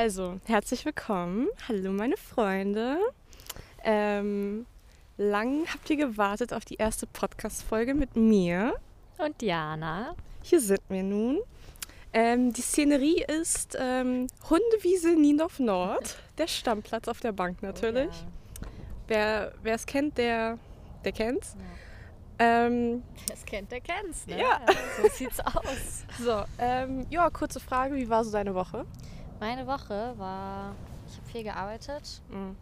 Also, herzlich willkommen. Hallo, meine Freunde. Ähm, lang habt ihr gewartet auf die erste Podcast-Folge mit mir. Und Diana. Hier sind wir nun. Ähm, die Szenerie ist ähm, Hundewiese Niendorf Nord. Der Stammplatz auf der Bank natürlich. Oh, Wer wer es kennt, der, der kennt's. ja. Ähm, Das kennt, der kennt's, ne? Ja. So sieht's aus. so, ähm, ja, kurze Frage. Wie war so deine Woche? Meine Woche war, ich habe viel gearbeitet, Mhm.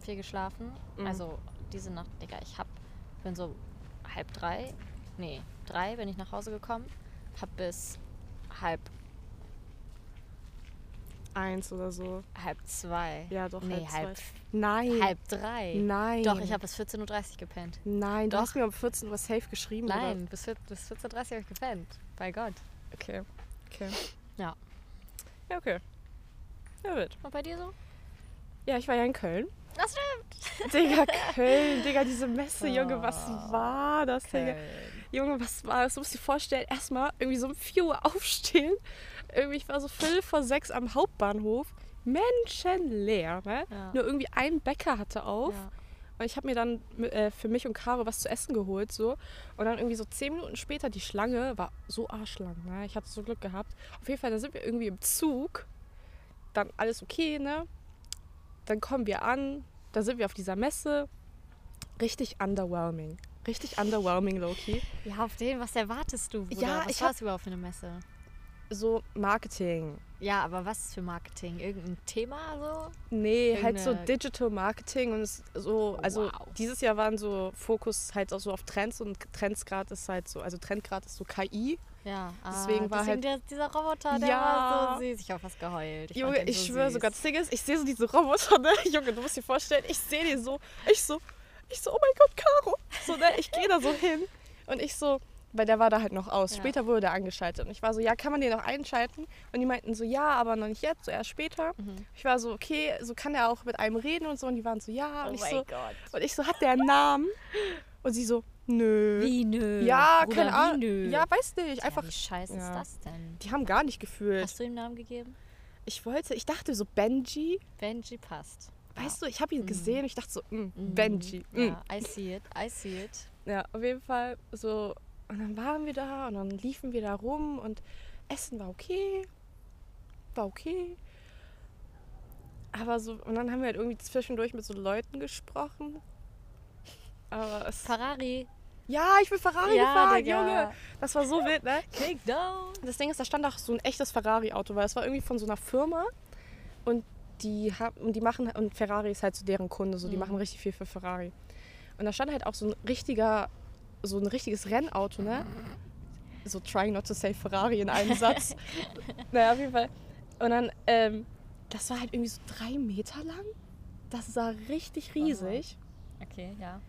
viel geschlafen. Mhm. Also diese Nacht, Digga, ich hab, bin so halb drei, nee, drei bin ich nach Hause gekommen, hab bis halb, Eins oder so. halb zwei. Ja, doch, Nee, halb zwei. halb, Nein. halb drei. Nein. Doch, ich habe bis 14.30 Uhr gepennt. Nein, du Doch. hast mir um 14 Uhr safe geschrieben. oder? Nein, bis, vier- bis 14.30 Uhr habe ich gepennt. Bei Gott. Okay. Okay. Ja. Ja, okay. Ja, wird. Und bei dir so? Ja, ich war ja in Köln. Das stimmt. Digga, Köln, Digga, diese Messe, Junge, was Oh, war das, Digga? Junge, was war das? Du musst dir vorstellen, erstmal irgendwie so um 4 Uhr aufstehen. Irgendwie, ich war so viertel vor sechs am Hauptbahnhof. Menschenleer, ne? Ja. Nur irgendwie ein Bäcker hatte auf. Ja. Und ich habe mir dann äh, für mich und Caro was zu essen geholt. so Und dann irgendwie so zehn Minuten später, die Schlange war so arschlang. Ne? Ich hatte so Glück gehabt. Auf jeden Fall, da sind wir irgendwie im Zug. Dann alles okay, ne? Dann kommen wir an. Da sind wir auf dieser Messe. Richtig underwhelming. Richtig underwhelming, Loki. Ja, auf den, was erwartest du? Bruder? Ja, was ich war es überhaupt für eine Messe? So Marketing. Ja, aber was für Marketing? Irgendein Thema so? Nee, halt so Irgendeine- Digital Marketing und so, also Wow. dieses Jahr waren so Fokus halt auch so auf Trends und Trendsgrad ist halt so, also Trendgrad ist so KI. Ja, Deswegen war halt- der, dieser Roboter, der Ja. war so süß. Ich habe fast geheult. Ich Junge, ich so schwöre sogar, das Ding ist, ich sehe so diese Roboter, ne? Junge, du musst dir vorstellen, ich sehe die so, ich so, ich so, oh mein Gott, Caro. So, ne? Ich gehe da so hin und ich so, weil der war da halt noch aus. Ja. Später wurde der angeschaltet. Und ich war so, ja, kann man den noch einschalten? Und die meinten so, ja, aber noch nicht jetzt, so erst später. Mhm. Ich war so, okay, so kann der auch mit einem reden und so. Und die waren so, ja. Und Oh ich mein so, Gott. und ich so, hat der einen Namen? Und sie so, nö. Wie nö? Ja, Bruder, keine Ahnung. Ja, weiß nicht. Einfach, ja, wie scheiße ja. ist das denn? die haben gar nicht gefühlt. Hast du ihm einen Namen gegeben? Ich wollte, ich dachte so, Benji. Benji passt. Weißt du, ich habe ihn Mhm. gesehen und ich dachte so, mm, Mhm. Benji. Mm. Ja, I see it, I see it. Ja, auf jeden Fall so. Und dann waren wir da und dann liefen wir da rum und Essen war okay. War okay. Aber so, und dann haben wir halt irgendwie zwischendurch mit so Leuten gesprochen. Aber es. Ferrari. Ja, ich bin Ferrari Ja, gefahren, Digga. Junge. Das war so wild, ne? Kickdown. Das Ding ist, da stand auch so ein echtes Ferrari-Auto, weil es war irgendwie von so einer Firma und die haben und die machen und Ferrari ist halt so deren Kunde, so die Mhm. machen richtig viel für Ferrari. Und da stand halt auch so ein richtiger, so ein richtiges Rennauto, ne? So trying not to say Ferrari in einem Satz. naja, auf jeden Fall. Und dann, ähm, das war halt irgendwie so drei Meter lang. Das sah richtig riesig. Okay, ja.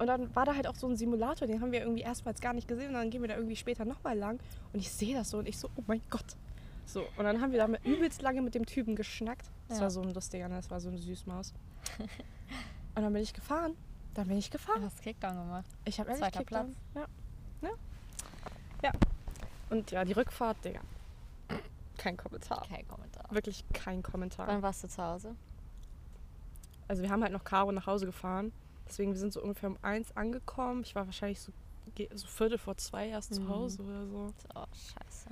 Und dann war da halt auch so ein Simulator, den haben wir irgendwie erstmals gar nicht gesehen. Und dann gehen wir da irgendwie später nochmal lang. Und ich sehe das so und ich so, oh mein Gott. So, und dann haben wir da mit übelst lange mit dem Typen geschnackt. Das Ja. war so ein lustiger, ne? das war so eine Süßmaus. und dann bin ich gefahren. Dann bin ich Du gefahren. hast Kickdown gemacht. Ich habe ehrlich Zweiter Kickdown. Ja. ja. Ja. Und ja, die Rückfahrt, Digga. Kein Kommentar. Kein Kommentar. Wirklich kein Kommentar. Wann warst du zu Hause? Also wir haben halt noch Caro nach Hause gefahren. Deswegen, wir sind so ungefähr um eins angekommen. Ich war wahrscheinlich so, so Viertel vor zwei erst zu Mhm. Hause oder so. Oh, scheiße.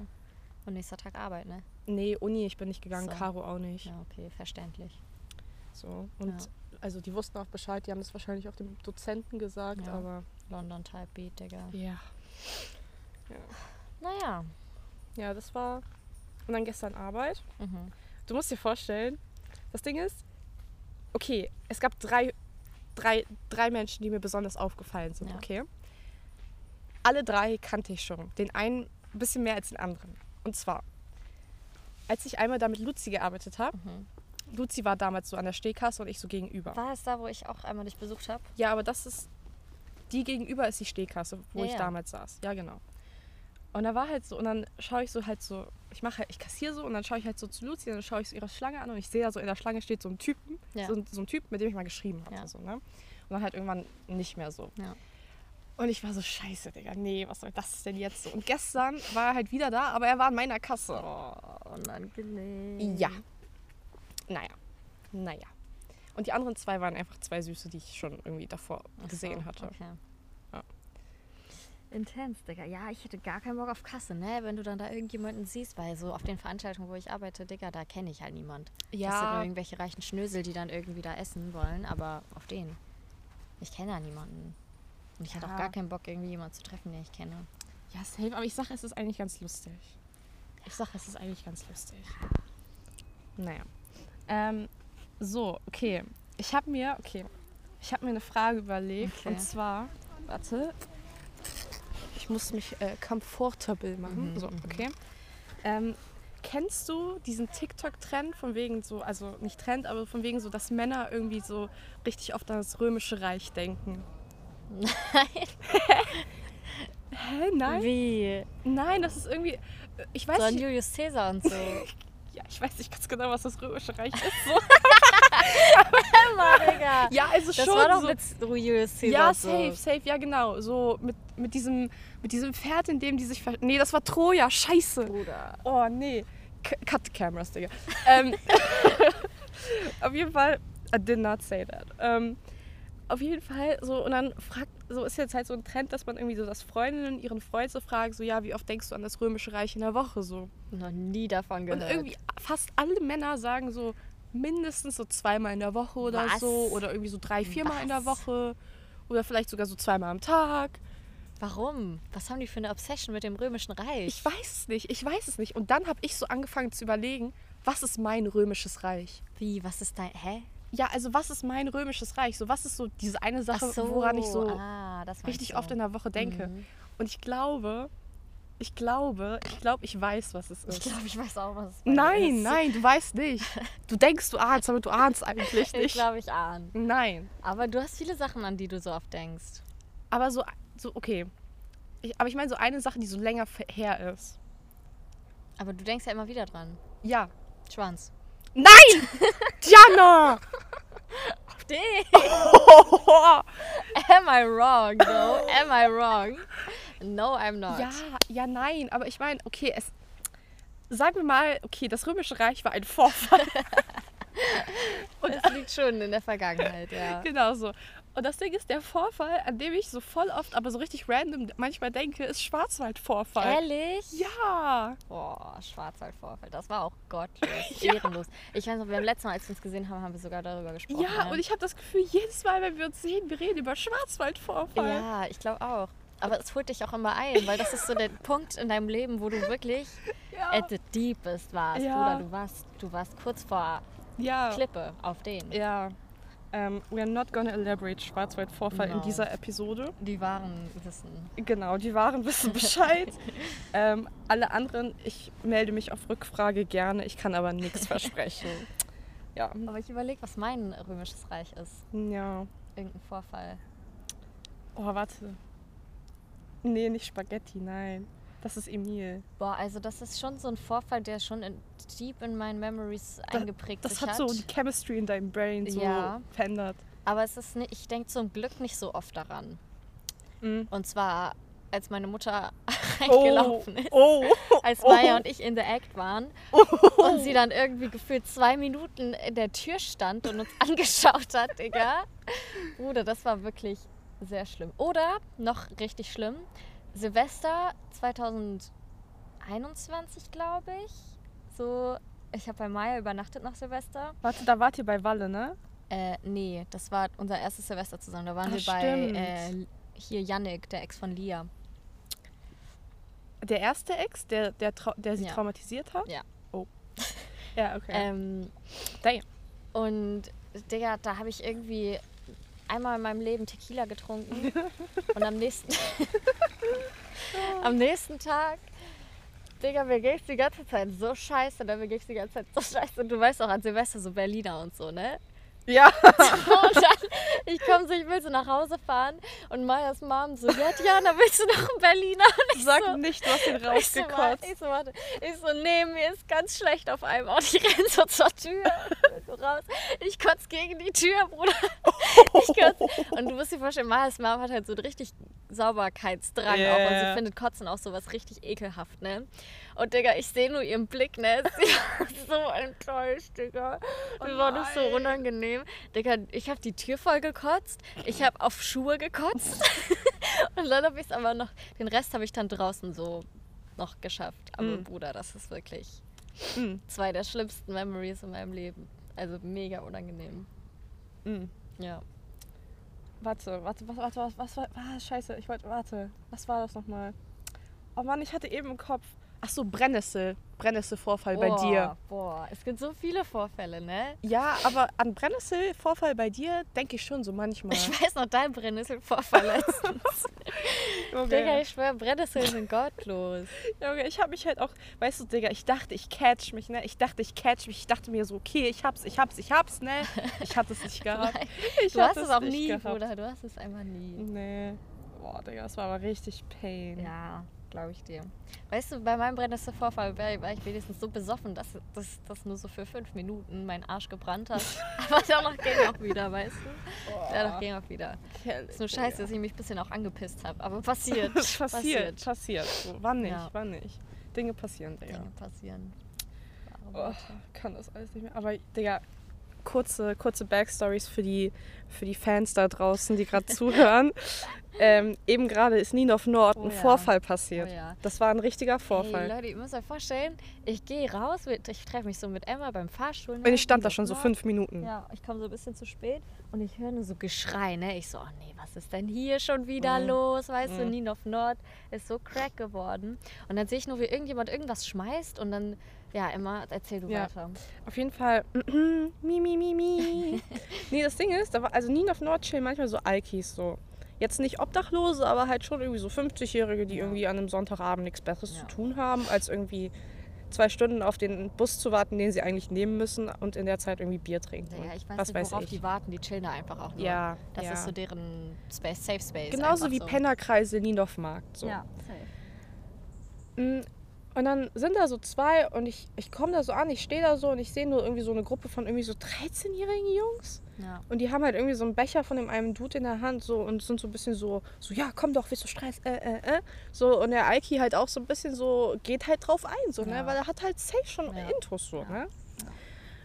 Und nächster Tag Arbeit, ne? Nee, Uni, ich bin nicht gegangen, So. Caro auch nicht. Ja, okay, verständlich. So. Und Ja. also die wussten auch Bescheid, die haben das wahrscheinlich auch dem Dozenten gesagt, Ja. aber London Type Beat, Digga. ja. Naja. Ja, das war. Und dann gestern Arbeit. Mhm. Du musst dir vorstellen, das Ding ist, okay, es gab drei, drei, drei Menschen, die mir besonders aufgefallen sind, Ja. okay? Alle drei kannte ich schon. Den einen ein bisschen mehr als den anderen. Und zwar, als ich einmal da mit Luzi gearbeitet habe, Mhm. Luzi war damals so an der Stehkasse und ich so gegenüber. War es da, wo ich auch einmal dich besucht habe? Ja, aber das ist, die gegenüber ist die Stehkasse, wo Ja, ich ja. damals saß. Ja, genau. Und da war halt so, und dann schaue ich so halt so, ich mache halt, ich kassiere so und dann schaue ich halt so zu und dann schaue ich so ihre Schlange an und ich sehe da so in der Schlange steht so ein Typen, Ja. so, ein- so ein Typ, mit dem ich mal geschrieben habe. Ja. So, ne? Und dann halt irgendwann nicht mehr so. Ja. Und ich war so, scheiße, Digga, nee, was soll das denn jetzt so? Und gestern war er halt wieder da, aber er war an meiner Kasse. Oh, unangenehm. Ja. naja, naja. Und die anderen zwei waren einfach zwei Süße, die ich schon irgendwie davor Ach gesehen so, hatte. Okay. Ja. Intens, Digga. Ja, ich hätte gar keinen Bock auf Kasse, ne? Wenn du dann da irgendjemanden siehst, weil so auf den Veranstaltungen, wo ich arbeite, Digga, da kenne ich halt niemand. Das sind Ja, irgendwelche reichen Schnösel, die dann irgendwie da essen wollen, aber auf den. Ich kenne da niemanden. Und ich hatte auch Ja. gar keinen Bock, irgendwie jemanden zu treffen, den ich kenne. ja, safe, aber ich sage, es ist eigentlich ganz lustig. Ich sage, es ist eigentlich ganz lustig. Naja. Ähm, so, okay. Ich habe mir, okay, ich habe mir eine Frage überlegt. Okay. Und zwar, warte, ich muss mich äh, comfortable machen. Mhm, so, mhm. okay. Ähm, kennst du diesen TikTok-Trend von wegen so, also nicht Trend, aber von wegen so, dass Männer irgendwie so richtig oft an das Römische Reich denken? Nein. Hä, nein? Wie? Nein, das ist irgendwie, ich weiß So an nicht, Julius Caesar und so. ja, ich weiß nicht ganz genau, was das Römische Reich ist. So. Digga. Ja, also Das schon war doch so. mit Julius Caesar ja, so. safe, safe, ja genau. So mit, mit, diesem, mit diesem Pferd, in dem die sich... Ver nee, das war Troja, scheiße. Bruder. Oh, nee. C cut the cameras, Digga. ähm, auf jeden Fall, I did not say that. Ähm, auf jeden Fall, so, und dann fragt, so ist jetzt halt so ein Trend, dass man irgendwie so das Freundinnen ihren Freund so fragt, so, ja, wie oft denkst du an das Römische Reich in der Woche, so. Noch nie davon gehört. Und irgendwie fast alle Männer sagen so mindestens so zweimal in der Woche oder Was? so. Oder irgendwie so drei, viermal in der Was? Woche. Oder vielleicht sogar so zweimal am Tag. Warum? Was haben die für eine Obsession mit dem Römischen Reich? Ich weiß es nicht, ich weiß es nicht. Und dann habe ich so angefangen zu überlegen, was ist mein römisches Reich? Wie? Was ist dein. Hä? Ja, also was ist mein römisches Reich? So, was ist so diese eine Sache, Ach so. woran ich so ah, richtig oft in der Woche denke? Mhm. Und ich glaube, ich glaube, ich glaube, ich weiß, was es ist. Ich glaube, ich weiß auch, was es nein, ist. nein, du weißt nicht. Du denkst, du ahnst, aber du ahnst eigentlich Ich nicht. glaube, ich ahne. Nein. Aber du hast viele Sachen, an die du so oft denkst. Aber so, so okay. Ich, aber ich meine so eine Sache, die so länger her ist. Aber du denkst ja immer wieder dran. Ja. Schwanz. Nein! Diana! Auf den! Am I wrong, though? Am I wrong? No, I'm not. ja, ja, nein. Aber ich meine, okay, es. Sagen wir mal, okay, das Römische Reich war ein Vorfall. Liegt schon in der Vergangenheit, ja. genau so. Und das Ding ist, der Vorfall, an dem ich so voll oft, aber so richtig random manchmal denke, ist Schwarzwaldvorfall. Ehrlich? Ja. Boah, Schwarzwaldvorfall. Das war auch gottlos, Ja. ehrenlos. Ich weiß noch, wir haben letztes Mal, als wir uns gesehen haben, haben wir sogar darüber gesprochen. Ja, ne? und ich habe das Gefühl, jedes Mal, wenn wir uns sehen, wir reden über Schwarzwaldvorfall. Ja, ich glaube auch. Aber es holt dich auch immer ein, weil das ist so der Punkt in deinem Leben, wo du wirklich Ja. at the deepest warst. Ja. Bruder, du warst, du warst kurz vor ja. Klippe auf den. Ja. Ähm, we are not gonna elaborate Schwarzwaldvorfall in No. dieser Episode. Die waren wissen. Genau, die Wahren wissen Bescheid. ähm, alle anderen, ich melde mich auf Rückfrage gerne, ich kann aber nichts versprechen. Ja. Aber ich überlege, was mein römisches Reich ist. Ja. Irgendein Vorfall. Oh, warte. Nee, nicht Spaghetti, nein. Das ist Emil. Boah, also das ist schon so ein Vorfall, der schon in, deep in meinen Memories eingeprägt Das sich hat so die Chemistry in deinem Brain so Ja. verändert. Aber es ist nicht, ich denke zum Glück nicht so oft daran. Mhm. Und zwar, als meine Mutter Oh, reingelaufen ist. oh, als oh. Maya und ich in the Act waren und sie dann irgendwie gefühlt zwei Minuten in der Tür stand und uns angeschaut hat, Digga. Bruder, das war wirklich sehr schlimm. Oder, noch richtig schlimm, Silvester 2021, glaube ich. So, ich habe bei Maya übernachtet nach Silvester. Warte, da wart ihr bei Walle, ne? Äh, nee, das war unser erstes Silvester zusammen. Da waren Ah, wir bei äh, hier Yannick, der Ex von Lia. Der erste Ex, der, der, der sie Ja. traumatisiert hat? Ja. Oh. Ja, okay. Ähm, Damn. Und Digga, da habe ich irgendwie einmal in meinem Leben Tequila getrunken und am nächsten, am nächsten Tag, Digga, mir ging's die ganze Zeit so scheiße, ne? mir ging's die ganze Zeit so scheiße. Und du weißt auch an Silvester so Berliner und so, ne? Ja. Und dann, ich komme so, ich will so nach Hause fahren und Mayas Mom so, ja, Diana, willst du noch einen Berliner? Und ich Sag so, nicht, du hast ihn so, rausgekotzt. ich so, warte. Ich so, nee, mir ist ganz schlecht auf einmal. Und ich renn so zur Tür. So raus. Ich kotze gegen die Tür, Bruder. Ich kotze. Und du musst dir vorstellen, Majas Mom hat halt so einen richtig Sauberkeitsdrang Ja, auch. Und sie findet Kotzen auch sowas richtig ekelhaft, ne? Und Digga, ich sehe nur ihren Blick, ne? Sie war so enttäuscht, Digga. Mir war das so unangenehm. Digga, ich habe die Tür voll gekotzt. Ich habe auf Schuhe gekotzt. Und dann habe ich es aber noch, den Rest habe ich dann draußen so noch geschafft. Aber Mhm. Bruder, das ist wirklich Mm, zwei der schlimmsten Memories in meinem Leben. Also mega unangenehm. mm. Ja. Warte, warte, was, warte, was, was war. Ah, scheiße, ich wollte. Warte. Was war das nochmal? Oh Mann, ich hatte eben im Kopf. Ach so, Brennnessel. Brennnesselvorfall bei dir. Boah, es gibt so viele Vorfälle, ne? Ja, aber an Brennnesselvorfall bei dir denke ich schon so manchmal. Ich weiß noch dein Brennnesselvorfall letztens. Digga, ich schwöre, Brennnesseln sind gottlos. Junge, ich habe mich halt auch, weißt du, Digga, ich dachte, ich catch mich, ne? Ich dachte, ich catch mich. Ich dachte mir so, okay, ich hab's, ich hab's, ich hab's, ne? Ich hatte es nicht gehabt. Ich Du hast es auch nie, gehabt. Bruder. Du hast es einfach nie. Nee. Boah, Digga, das war aber richtig pain. Ja, glaube ich dir. Weißt du, bei meinem Brennnesselvorfall war, war ich wenigstens so besoffen, dass das nur so für fünf Minuten mein Arsch gebrannt hat. Aber danach ging auch wieder, weißt du? Danach ging auch wieder. Ist nur scheiße, dass ich mich ein bisschen auch angepisst habe. Aber passiert. Passiert, passiert. So, wann nicht, Ja. wann nicht. Dinge passieren, Digga. Dinge passieren. Oh, kann das alles nicht mehr. Aber, Digga, kurze, kurze Backstories für die, für die Fans da draußen, die gerade zuhören. Ähm, eben gerade ist Ninov Nord Oh ein ja. Vorfall passiert. Oh ja. Das war ein richtiger Hey, Vorfall. Leute, ihr müsst euch vorstellen, ich gehe raus, ich treffe mich so mit Emma beim Fahrstuhl. Und ne, ich stand da schon so fünf Minuten. Ja, ich komme so ein bisschen zu spät und ich höre nur so Geschrei, ne? Ich so, oh nee, was ist denn hier schon wieder Mhm. los? Weißt du, Mhm. Ninov Nord ist so crack geworden. Und dann sehe ich nur, wie irgendjemand irgendwas schmeißt und dann, ja, Emma, erzähl du Ja. weiter. Auf jeden Fall. mi, mi, mi, mi. nee, das Ding ist, da war, also Ninov Nord chillen manchmal so Alkis so. Jetzt nicht Obdachlose, aber halt schon irgendwie so 50-Jährige, die Ja. irgendwie an einem Sonntagabend nichts Besseres Ja. zu tun haben, als irgendwie zwei Stunden auf den Bus zu warten, den sie eigentlich nehmen müssen und in der Zeit irgendwie Bier trinken. Ja, ich weiß Was nicht, weiß worauf ich. die warten. Die chillen da einfach auch nur. Ja, Das ja. ist so deren Space, Safe Space. Genauso wie so. Pennerkreise Ninov-Markt. So. Ja, safe. Mm, Und dann sind da so zwei und ich, ich komme da so an, ich stehe da so und ich sehe nur irgendwie so eine Gruppe von irgendwie so 13-jährigen Jungs. Ja. Und die haben halt irgendwie so einen Becher von dem einen Dude in der Hand so und sind so ein bisschen so, so ja, komm doch, willst du Stress? Äh, äh, äh. So, und der Aiki halt auch so ein bisschen so, geht halt drauf ein, so, Ja. ne? Weil er hat halt safe schon Ja. Intros so, Ja. ne?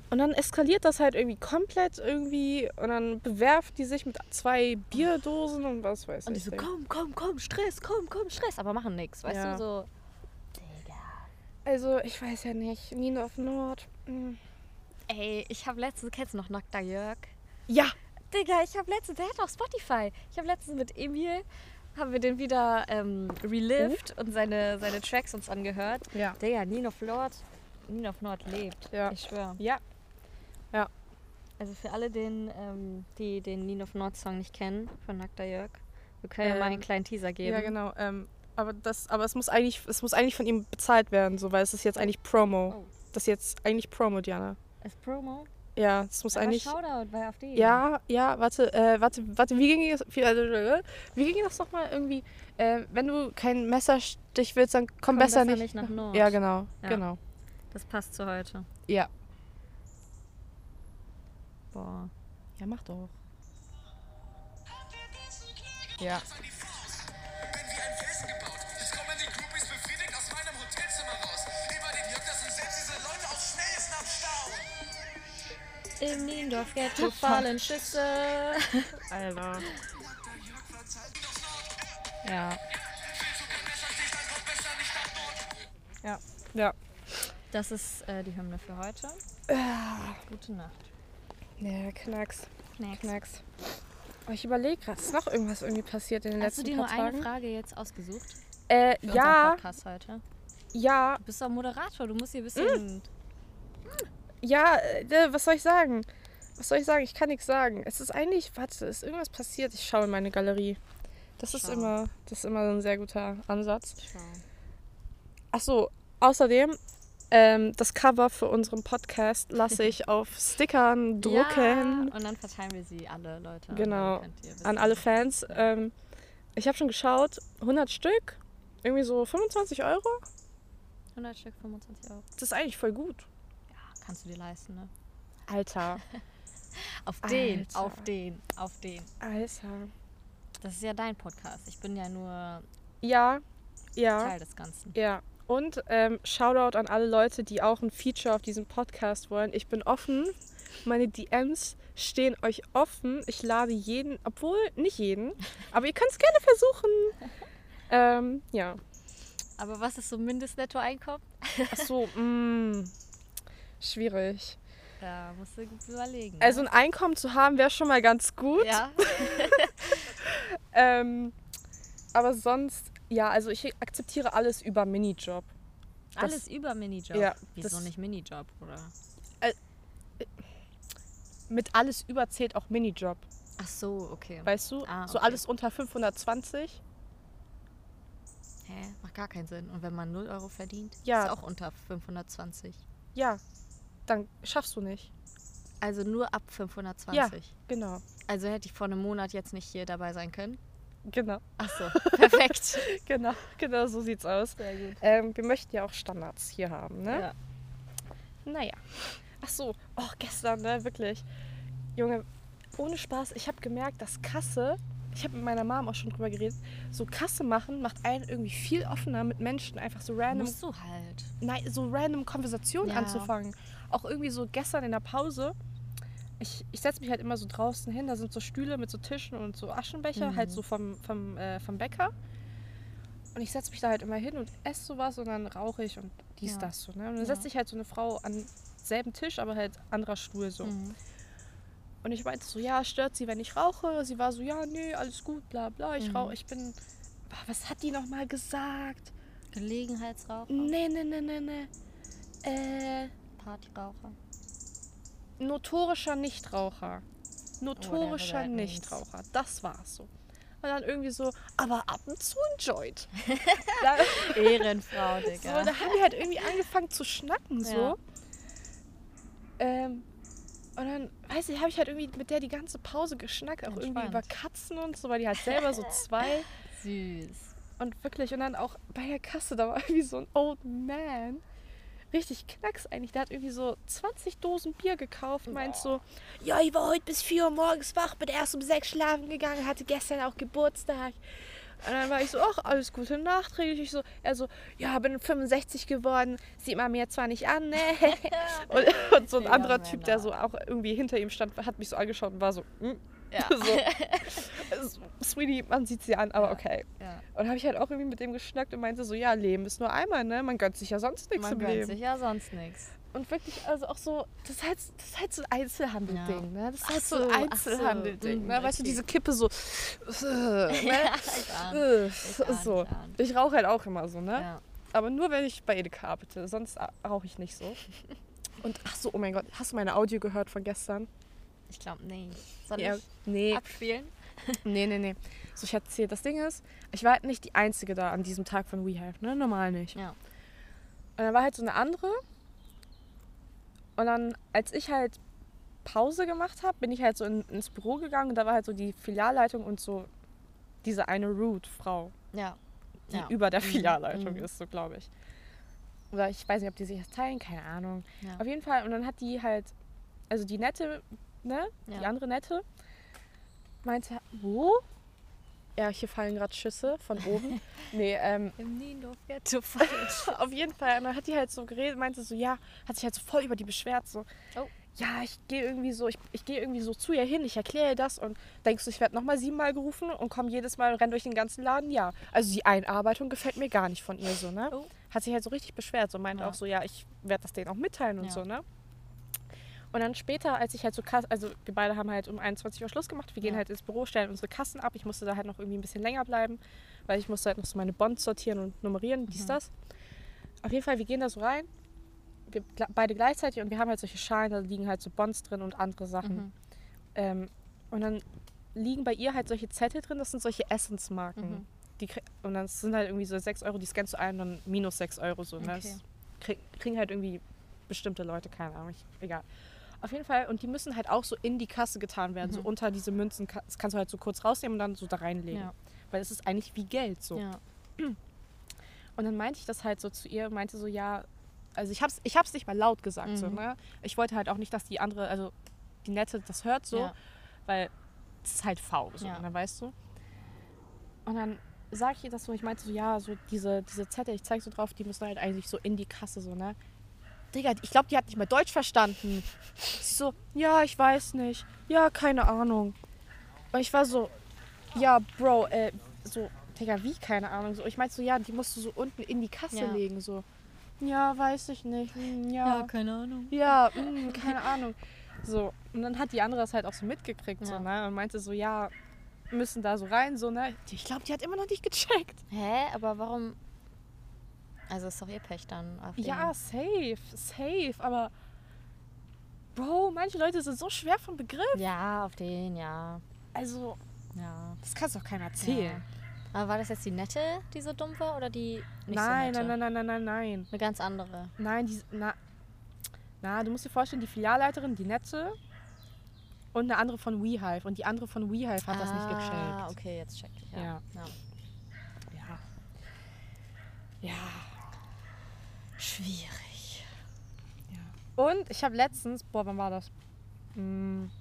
Und dann eskaliert das halt irgendwie komplett irgendwie und dann bewerft die sich mit zwei Bierdosen und was weiß Und die ich. so, Digga. komm, komm, komm, Stress, komm, komm, Stress. Aber machen nichts, weißt Ja. du, so. Digga. Also, ich weiß ja nicht. Nino auf Nord. mm. Ey, ich habe letztens, kennst du noch Nackter Jörg? Ja, Digga, ich habe letztens, der hat auch Spotify. Ich habe letztens mit Emil, haben wir den wieder ähm, relived und seine, seine Tracks uns angehört. Ja. Digga, Nino Nord, Nino Nord lebt. Ja. Ich schwöre. Ja. Also für alle, den, ähm, die den Nino Nord Song nicht kennen, von Nackter Jörg, wir können ja mal Ähm, einen kleinen Teaser geben. Ja, genau. Ähm, aber das, aber es muss eigentlich, es muss eigentlich von ihm bezahlt werden, so, weil es ist jetzt eigentlich Promo. Oh. Das ist jetzt eigentlich Promo, Diana. Als Promo? Ja, es muss Aber eigentlich. Shoutout bei auf die. Ja, ja, warte, äh, warte, warte, wie ging das? Wie, also, wie ging das nochmal irgendwie? Äh, wenn du kein Messerstich willst, dann komm, Komm besser, besser nicht. nicht nach Nord. Ja, genau, Ja. genau. Das passt zu heute. Ja. Boah. Ja, mach doch. Ja. Im Niendorf Ghetto fallen Schüsse. Alter. Ja. Ja. Ja. Das ist äh, die Hymne für heute. Gute Nacht. Ja, Knacks. Knacks. Knacks. Oh, ich überlege gerade, ist noch irgendwas irgendwie passiert in den Hast du letzten dir nur paar eine Tagen? Frage jetzt ausgesucht? Äh, Für ja, Podcast heute? ja, Du bist doch Moderator, du musst hier ein bisschen. Ja, äh, was soll ich sagen? Was soll ich sagen? Ich kann nichts sagen. Es ist eigentlich, warte, ist irgendwas passiert? Ich schaue in meine Galerie. Das ist Schau. immer, das ist immer ein sehr guter Ansatz. Schau. Ach so, außerdem, ähm, das Cover für unseren Podcast lasse ich auf Stickern drucken Ja, und dann verteilen wir sie alle Leute. Und Genau. an alle Fans. Ähm, ich habe schon geschaut, 100 Stück, irgendwie so 25 Euro. 100 Stück, 25 Euro. Das ist eigentlich voll gut. Kannst du dir leisten, ne? Alter, Auf den, Alter. auf den, auf den. Alter. Das ist ja dein Podcast. Ich bin ja nur Ja, ja, Teil des Ganzen. ja. Und ähm, Shoutout an alle Leute, die auch ein Feature auf diesem Podcast wollen. Ich bin offen. Meine DMs stehen euch offen. Ich lade jeden, obwohl nicht jeden, aber ihr könnt es gerne versuchen. ähm, ja. Aber was ist so Mindestnettoeinkommen? Ach so, mh, schwierig. Da musst du gut überlegen. Also ne? ein Einkommen zu haben wäre schon mal ganz gut. ja. Ähm, aber sonst, ja, also ich akzeptiere alles über Minijob. Das- Alles über Minijob. Ja, Wieso nicht Minijob, oder? Mit alles über zählt auch Minijob, Ach so, okay. weißt du? Ah, So okay. alles unter 520. Hä? Macht gar keinen Sinn. Und wenn man 0 Euro verdient, Ja. ist auch unter 520. Ja, dann schaffst du nicht. Also nur ab 520. Ja. Genau, Also hätte ich vor einem Monat jetzt nicht hier dabei sein können. genau, Ach so, perfekt. genau, genau, so sieht's aus. Sehr gut. Ähm, wir möchten ja auch Standards hier haben, ne? Ja. Naja. Ach so, oh, gestern, ne, wirklich. Junge, ohne Spaß, ich habe gemerkt, dass Kasse, ich habe mit meiner Mom auch schon drüber geredet, so Kasse machen macht einen irgendwie viel offener mit Menschen, einfach so random, Musst du halt. nein, so random Konversationen Ja. anzufangen. Auch irgendwie so gestern in der Pause, ich, ich setze mich halt immer so draußen hin, da sind so Stühle mit so Tischen und so Aschenbecher, Mhm. halt so vom, vom, äh, vom Bäcker. Und ich setze mich da halt immer hin und esse sowas und dann rauche ich und dies, Ja. das so. Ne? Und dann Ja. setzt sich halt so eine Frau an selben Tisch, aber halt anderer Stuhl so. Mhm. Und ich meinte so, ja, stört sie, wenn ich rauche? Sie war so, ja, nee, alles gut, bla bla. Ich Mhm. rauche, ich bin. Was hat die nochmal gesagt? Gelegenheitsraucher, Nee, nee, nee, nee, nee. Äh, Partyraucher. notorischer Nichtraucher. Notorischer means. Nichtraucher. Das war's so. Und dann irgendwie so, aber ab und zu ein Joint. Ehrenfrau, so, Digga. da haben wir halt irgendwie angefangen zu schnacken so. Ja. Ähm, und dann, weiß ich, habe ich halt irgendwie mit der die ganze Pause geschnackt, auch irgendwie Entspannt. über Katzen und so, weil die halt selber so zwei Süß. und wirklich und dann auch bei der Kasse, da war irgendwie so ein Old Man, richtig knacks eigentlich, der hat irgendwie so 20 Dosen Bier gekauft, meint so, ja, ich war heute bis 4 Uhr morgens wach, bin erst um 6 schlafen gegangen, hatte gestern auch Geburtstag. Und dann war ich so, ach, alles Gute nachträglich. Ich so, er so, ja, bin 65 geworden, sieht man mir zwar nicht an, ne? und, und so ein anderer Typ, der so auch irgendwie hinter ihm stand, hat mich so angeschaut und war so, hm. Ja. so, Sweetie, man sieht sie an, aber Ja. okay. ja. Und habe ich halt auch irgendwie mit dem geschnackt und meinte so, ja, Leben ist nur einmal, ne? Man gönnt sich ja sonst nichts Man im gönnt Leben. sich ja sonst nichts. Und wirklich, also auch so, das ist halt, das ist halt so ein Einzelhandel-Ding, ne? Das ist halt so so, ein so, Einzelhandel-Ding, mm, ne? Weißt du, diese Kippe so, ne? ich Äh, ich so. ich. Ich rauche halt auch immer so, ne? Ja. Aber nur, wenn ich bei Edeka arbeite, sonst rauche ich nicht so. Und ach so, oh mein Gott, hast du meine Audio gehört von gestern? Ich glaube nicht. Soll Ja, ich nee, abspielen? nee, nee, nee. So, ich erzähle, das Ding ist, ich war halt nicht die Einzige da an diesem Tag von WeHave, ne? Normal nicht. Ja. Und dann war halt so eine andere. Und dann, als ich halt Pause gemacht habe, bin ich halt so in, ins Büro gegangen und da war halt so die Filialleitung und so diese eine Root-Frau, Ja. die ja. über der Mhm, Filialleitung mhm. ist, so glaube ich. Oder ich weiß nicht, ob die sich das teilen, keine Ahnung. Ja. Auf jeden Fall, und dann hat die halt, also die nette, ne, die Ja. andere nette, meinte, wo? Ja, hier fallen gerade Schüsse von oben. nee, ähm, Im Niendorf Ghetto falsch. auf jeden Fall. Und dann hat die halt so geredet, meinte so, ja, hat sich halt so voll über die beschwert, so, Oh. ja, ich gehe irgendwie so, ich, ich gehe irgendwie so zu ihr hin, ich erkläre ihr das und denkst du, ich werde nochmal siebenmal gerufen und komme jedes Mal und renn durch den ganzen Laden? Ja. Also die Einarbeitung gefällt mir gar nicht von ihr so, ne? Oh. Hat sich halt so richtig beschwert, so meinte Ja. auch so, ja, ich werde das denen auch mitteilen und Ja. so, ne? Und dann später, als ich halt so Kasse, also wir beide haben halt um 21 Uhr Schluss gemacht, wir gehen Ja. halt ins Büro, stellen unsere Kassen ab. Ich musste da halt noch irgendwie ein bisschen länger bleiben, weil ich musste halt noch so meine Bonds sortieren und nummerieren, dies, Mhm. das. Auf jeden Fall, wir gehen da so rein, wir beide gleichzeitig und wir haben halt solche Schalen, da liegen halt so Bonds drin und andere Sachen. Mhm. Ähm, und dann liegen bei ihr halt solche Zettel drin, das sind solche Essensmarken. Mhm. Die und dann sind halt irgendwie so 6 Euro, die scannst du ein und dann minus 6 Euro so. Ne? Okay. Das krieg, kriegen halt irgendwie bestimmte Leute, keine Ahnung, ich, egal. Auf jeden Fall, und die müssen halt auch so in die Kasse getan werden, so Mhm. unter diese Münzen, das kannst du halt so kurz rausnehmen und dann so da reinlegen. Ja. Weil es ist eigentlich wie Geld so. Ja. Und dann meinte ich das halt so zu ihr, meinte so, ja, also ich hab's, ich hab's nicht mal laut gesagt, so, Mhm. ne? Ich wollte halt auch nicht, dass die andere, also die Nette das hört so, Ja. weil es ist halt faul, so, Ja. ne, weißt du? Und dann sag ich ihr das so, ich meinte so, ja, so diese, diese Zettel, ich zeig so drauf, die müssen halt eigentlich so in die Kasse, so, ne? Digga, ich glaube, die hat nicht mal Deutsch verstanden. Sie so, ja, ich weiß nicht. Ja, keine Ahnung. Und ich war so, ja, Bro, äh, so, Digga, wie, keine Ahnung. So, ich meinte so, ja, die musst du so unten in die Kasse Ja. legen, so. Ja, weiß ich nicht. Hm, ja, keine Ahnung. ja, mm, keine Ahnung. So, und dann hat die andere das halt auch so mitgekriegt, so, Ja. ne? Und meinte so, ja, müssen da so rein, so, ne? Ich glaube, die hat immer noch nicht gecheckt. Hä? Aber warum? Also ist doch ihr Pech dann. Ja, safe, safe, aber Bro, manche Leute sind so schwer vom Begriff. Ja, auf den, ja. Also, Ja. das kannst doch keiner erzählen. ja. Aber war das jetzt die nette, die so dumm war, oder die nicht nein, so nein, nette? nein, nein, nein, nein, nein. Eine ganz andere. Nein, die, na, na, du musst dir vorstellen, die Filialleiterin, die nette und eine andere von WeHive. Und die andere von WeHive hat das nicht Ah, gecheckt. okay, jetzt check ich. Ja. Ja. ja. Ja. Ja. Schwierig. ja. Und ich habe letztens, boah, wann war das? Hm,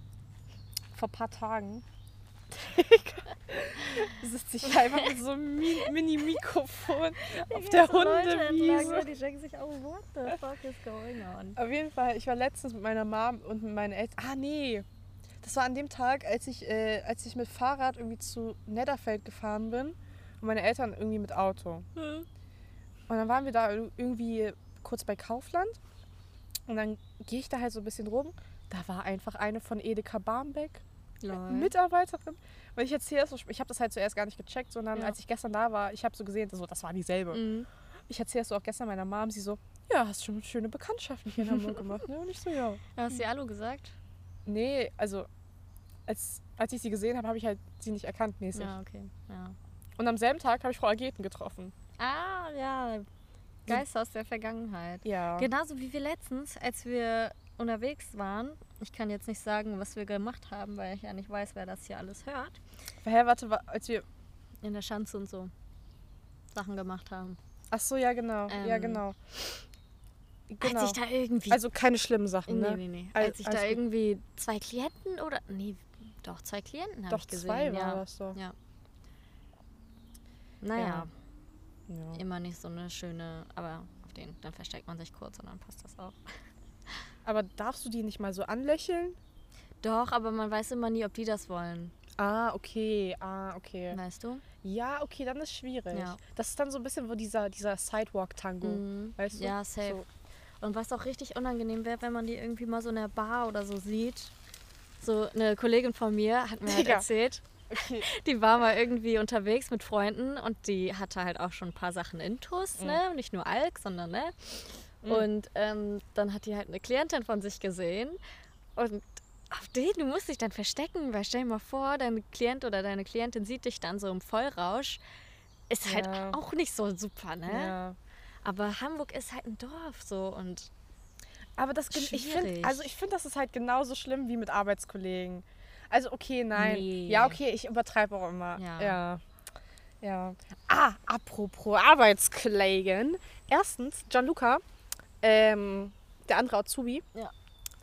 vor ein paar Tagen. sitze ich einfach mit so einem Mi Mini-Mikrofon auf der Hundewiese. die denken sich, oh, what the fuck is going on? Auf jeden Fall, ich war letztens mit meiner Mom und mit meinen Eltern. Ah, nee. Das war an dem Tag, als ich, äh, als ich mit Fahrrad irgendwie zu Netterfeld gefahren bin und meine Eltern irgendwie mit Auto. Und dann waren wir da ir- irgendwie kurz bei Kaufland und dann gehe ich da halt so ein bisschen rum. Da war einfach eine von Edeka Barmbek, Mitarbeiterin. Und ich erzähle das so, ich habe das halt zuerst gar nicht gecheckt, sondern Ja. als ich gestern da war, ich habe so gesehen, so, das war dieselbe. Mhm. Ich erzähle es so auch gestern meiner Mom, sie so, ja, hast schon schöne Bekanntschaften hier in Hamburg gemacht. Ne? Und ich so, ja. Hast du Alu gesagt? Nee, also als, als ich sie gesehen habe, habe ich halt sie nicht erkannt mäßig. Ja, okay. Ja. Und am selben Tag habe ich Frau Ageten getroffen. Ah, ja. Geister aus der Vergangenheit. Ja. Genauso wie wir letztens, als wir unterwegs waren. Ich kann jetzt nicht sagen, was wir gemacht haben, weil ich ja nicht weiß, wer das hier alles hört. Hä, warte, wa- als wir. In der Schanze und so Sachen gemacht haben. Ach so, ja, genau. ja, Ähm, genau. Genau. Als ich da irgendwie. also keine schlimmen Sachen, nee, ne? nee, nee. Al- Als ich alles da irgendwie zwei Klienten oder. Nee, doch, zwei Klienten habe Doch ich gesehen. zwei ja. war das so. Ja. Naja, Ja. Immer nicht so eine schöne. Aber auf den, dann versteckt man sich kurz und dann passt das auch. Aber darfst du die nicht mal so anlächeln? Doch, aber man weiß immer nie, ob die das wollen. Ah, okay. Ah, okay. Weißt du? Ja, okay, dann ist schwierig. Ja. Das ist dann so ein bisschen wo dieser, dieser Sidewalk-Tango. Mhm. Weißt du? Ja, safe. Und was auch richtig unangenehm wäre, wenn man die irgendwie mal so in der Bar oder so sieht. So eine Kollegin von mir hat mir halt erzählt, Okay. die war mal irgendwie unterwegs mit Freunden und die hatte halt auch schon ein paar Sachen intus, Mhm. ne? Nicht nur Alk, sondern ne? Und ähm, dann hat die halt eine Klientin von sich gesehen und auf den, du musst dich dann verstecken, weil stell dir mal vor, dein Klient oder deine Klientin sieht dich dann so im Vollrausch. Ist halt Ja. auch nicht so super, ne? Ja. Aber Hamburg ist halt ein Dorf so und Aber das gen- ich finde, Schwierig. also ich finde, das ist halt genauso schlimm wie mit Arbeitskollegen. Also okay, nein. Nee. Ja, okay, ich übertreibe auch immer. Ja. ja. Ja. Ah, apropos Arbeitskollegen. Erstens, Gianluca, ähm, der andere Azubi, Ja.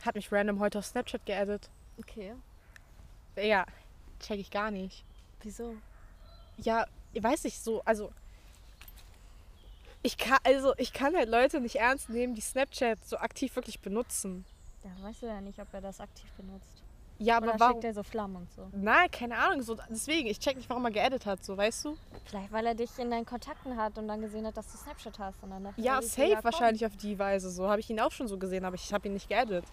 hat mich random heute auf Snapchat geaddet. okay. Ja, check ich gar nicht. Wieso? Ja, ich weiß nicht, so, also. Ich kann, also ich kann halt Leute nicht ernst nehmen, die Snapchat so aktiv wirklich benutzen. Da weißt du ja nicht, ob er das aktiv benutzt. Ja, aber Oder warum? schickt er so Flammen und so. Nein, keine Ahnung. So, deswegen, ich check nicht, warum er geedit hat, so, weißt du? Vielleicht, weil er dich in deinen Kontakten hat und dann gesehen hat, dass du Snapchat hast. Und dann dachte Ja, so, safe wahrscheinlich auf die Weise. So habe ich ihn auch schon so gesehen, aber ich habe ihn nicht geedit.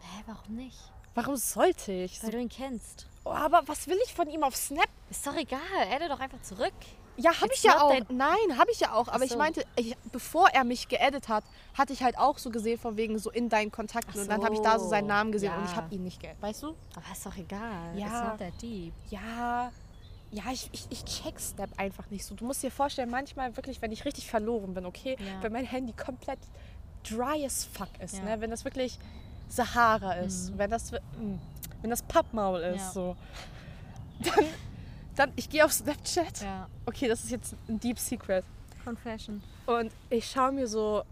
Hä, warum nicht? Warum sollte ich? So, Weil du ihn kennst. oh, aber was will ich von ihm auf Snap? Ist doch egal, adde doch einfach zurück. Ja, habe ich ja auch. Nein, habe ich ja auch. Aber Ach ich so. meinte, ich, bevor er mich geedit hat, hatte ich halt auch so gesehen, von wegen so in deinen Kontakten. Ach Und dann habe ich da so seinen so, Namen gesehen und ja. ich habe ihn nicht geedit. Weißt du? Aber ist doch egal. Ja. It's not that deep. Ja. Ja, ich, ich, ich check Snap einfach nicht so. Du musst dir vorstellen, manchmal wirklich, wenn ich richtig verloren bin, okay, Ja. wenn mein Handy komplett dry as fuck ist, Ja. ne? wenn das wirklich Sahara ist, wenn das mm, wenn das Pappmaul ist, so, dann, dann ich gehe auf Snapchat. Ja. Okay, das ist jetzt ein Deep Secret. Confession. Und ich schaue mir so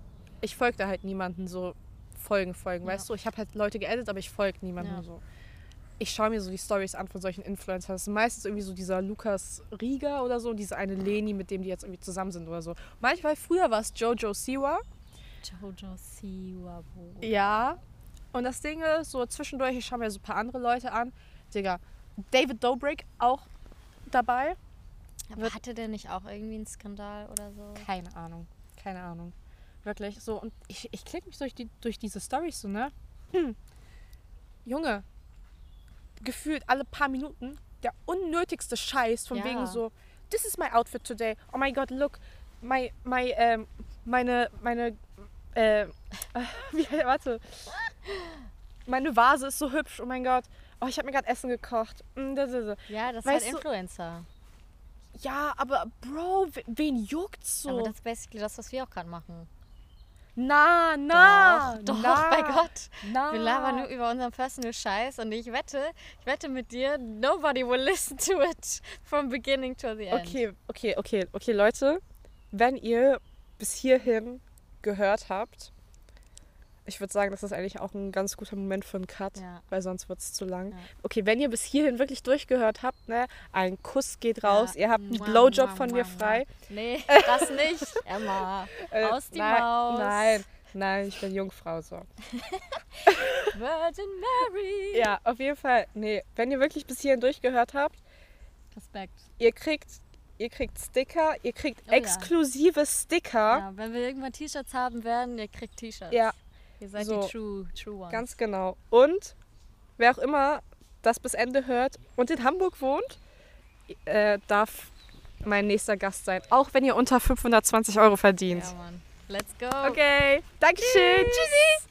ich folge da halt niemanden so Folgen, Folgen, Ja. weißt du? Ich habe halt Leute geedit, aber ich folge niemanden Ja. so. Ich schaue mir so die Stories an von solchen Influencern. Das ist meistens irgendwie so dieser Lukas Rieger oder so und diese eine Leni, mit dem die jetzt irgendwie zusammen sind oder so. Manchmal, früher war es Jojo Siwa. Jojo Siwabo. Ja. Und das Ding ist, so zwischendurch, ich schaue mir so ein paar andere Leute an. Digga, David Dobrik auch dabei. Aber hatte der nicht auch irgendwie einen Skandal oder so? Keine Ahnung. Keine Ahnung. Wirklich. So, und ich, ich klicke mich durch, die, durch diese Storys so, ne? Hm. Junge, gefühlt alle paar Minuten der unnötigste Scheiß von Ja. wegen so, this is my outfit today. Oh my god, look, my, my, ähm, meine, meine, äh, wie, warte. Meine Vase ist so hübsch, oh mein Gott. Oh, ich habe mir gerade Essen gekocht. Mm, Ja, das Weißt ist du- halt Influencer. Ja, aber Bro, we- wen juckt's so? Aber das ist basically das, was wir auch gerade machen. Na, na, doch, doch, na, bei Gott. Na. Wir labern nur über unseren personal Scheiß und ich wette, ich wette mit dir, nobody will listen to it from beginning to the end. Okay, okay, okay, okay, Leute. Wenn ihr bis hierhin gehört habt, ich würde sagen, das ist eigentlich auch ein ganz guter Moment für einen Cut, Ja. weil sonst wird es zu lang. Ja. Okay, wenn ihr bis hierhin wirklich durchgehört habt, ne, ein Kuss geht raus, Ja. ihr habt einen Mua, Blowjob mua, von mua, mir frei. Nee, das nicht, Emma. Äh, Aus die nein, Maus. Nein, nein, ich bin Jungfrau so. Virgin Mary. Ja, auf jeden Fall. Nee, wenn ihr wirklich bis hierhin durchgehört habt, Respekt. ihr kriegt, ihr kriegt Sticker, ihr kriegt Oh ja. exklusive Sticker. Ja, wenn wir irgendwann T-Shirts haben werden, ihr kriegt T-Shirts. Ja. Ihr seid So. die True, True Ones. Ganz genau. Und wer auch immer das bis Ende hört und in Hamburg wohnt, äh, darf mein nächster Gast sein. Auch wenn ihr unter 520 Euro verdient. Ja, Mann. Let's go. Okay, Dankeschön. Tschüssi.